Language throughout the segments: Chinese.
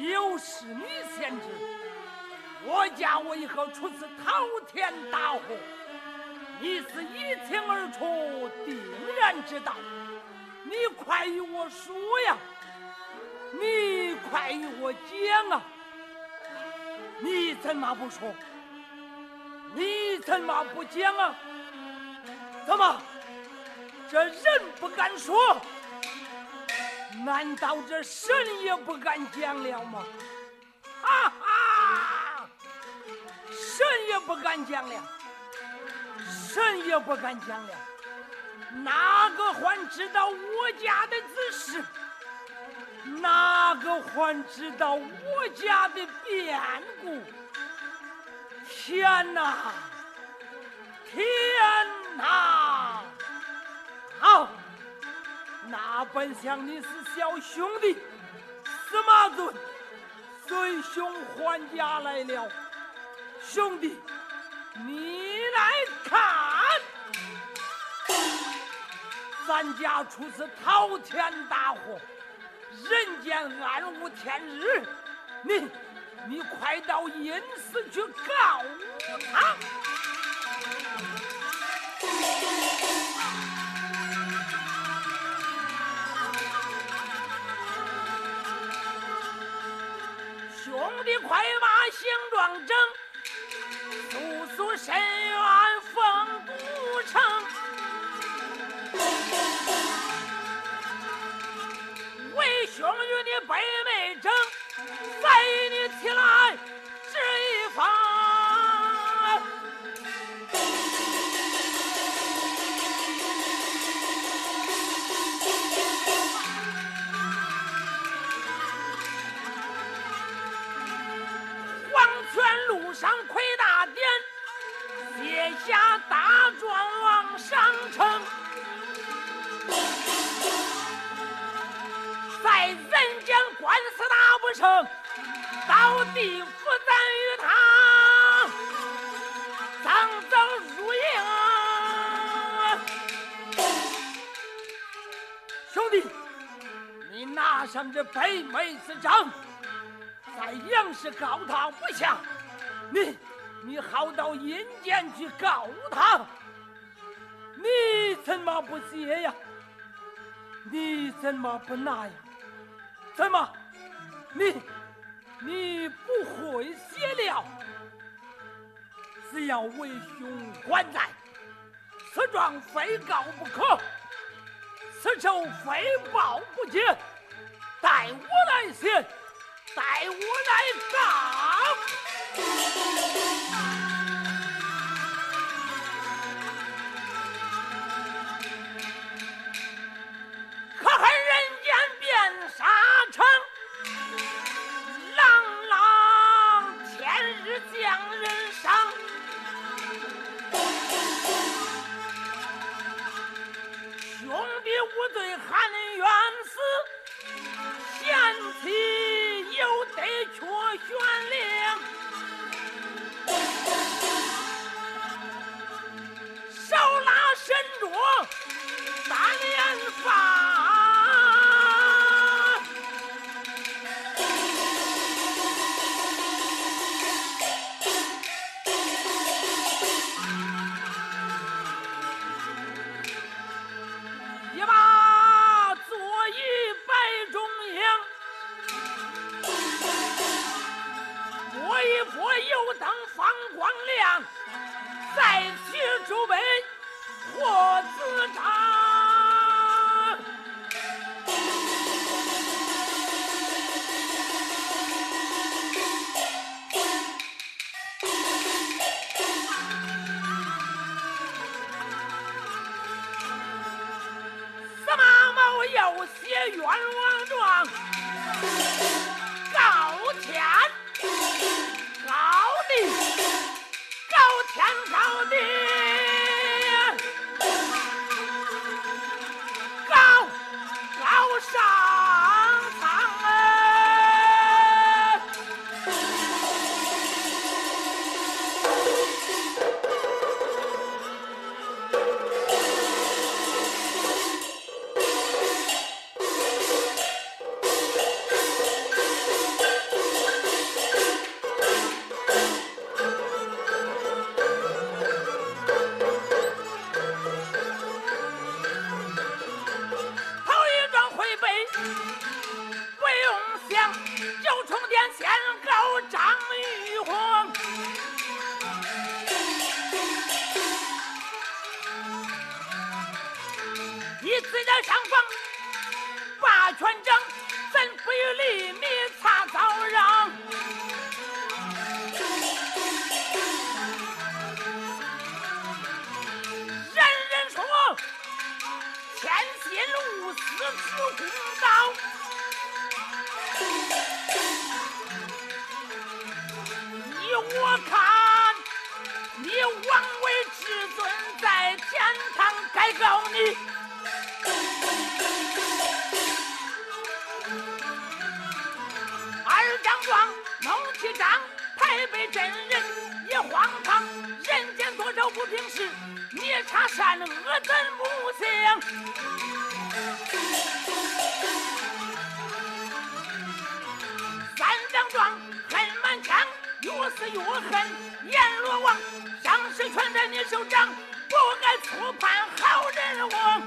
有侍女先知，我家为何出此滔天大祸？你是一清二楚，定然知道。你快与我说呀！你快与我讲啊！你怎么不说？你怎么不讲啊？怎么，这人不敢说？难道这神也不敢讲了吗？哈哈！神也不敢讲了，神也不敢讲了。哪个还知道我家的子事？哪个还知道我家的变故？天哪！天哪！好，那本想你是小兄弟，司马尊随兄还家来了，兄弟，你来看。咱家出此滔天大祸，人间暗无天日，你你快到阴司去告我！为兄与你北没争，再与你起来治一方。黄泉路上亏大典，写下大状往上呈。成，到地府咱与他脏脏入营。兄弟，你拿上这白梅子章，在阳世告他不下，你你好到阴间去告他，你怎么不接呀？你怎么不拿呀？怎么，你你不会写了？只要为兄还债，此状非告不可，此仇非报不结。待我来写，待我来告。我油灯放光亮，再去诸位霍子章，司马某要写冤枉状。高天高地。在上方把权掌，怎不与黎民擦早壤？人人说天心无私是公道，依我看，你枉为至尊，在天堂该告你。张状，弄七张，排被真人也荒唐。人间多少不平事，你差善恶怎不想？三张状，恨满腔，越死越恨。阎罗王，上世全在你手掌，不该错判好人王。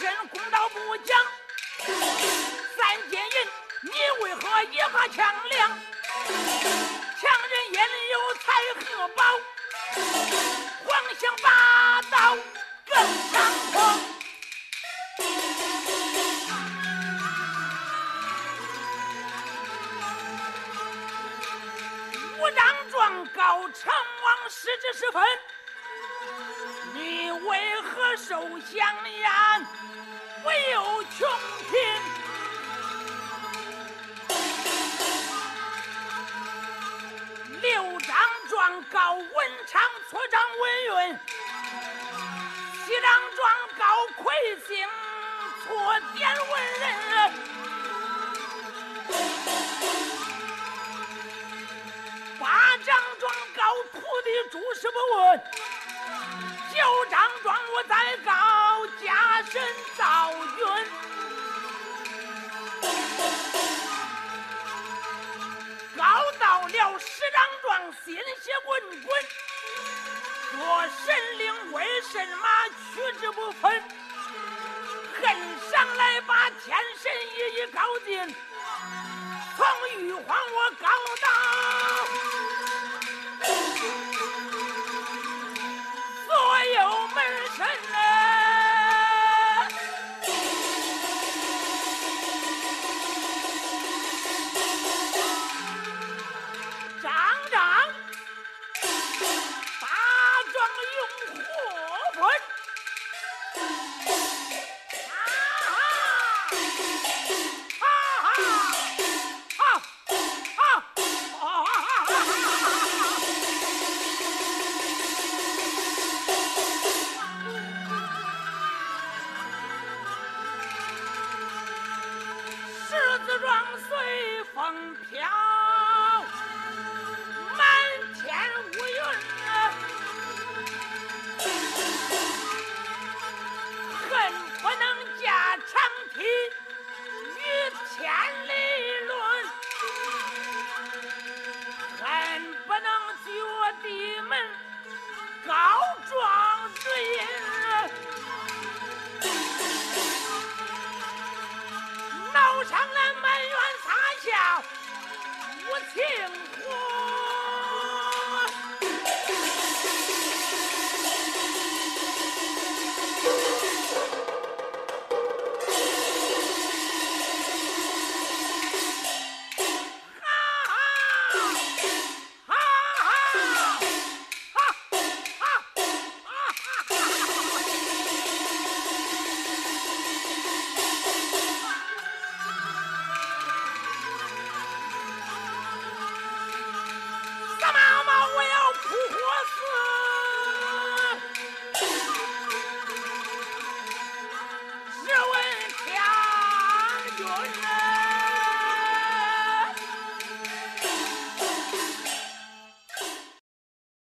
告财神，公道不讲。三金银，你为何一把强梁？强人眼里有财和宝，荒腔霸受香烟，唯有穷贫？六张状告文昌错掌文运，七张状告魁星错点文人。八张状告土地诸事不问，九张状我再告家神赵云。告到了十张状，心血滚滚，说神灵为什么取之不分？恨上来把天神一一告尽，从玉皇我告到有门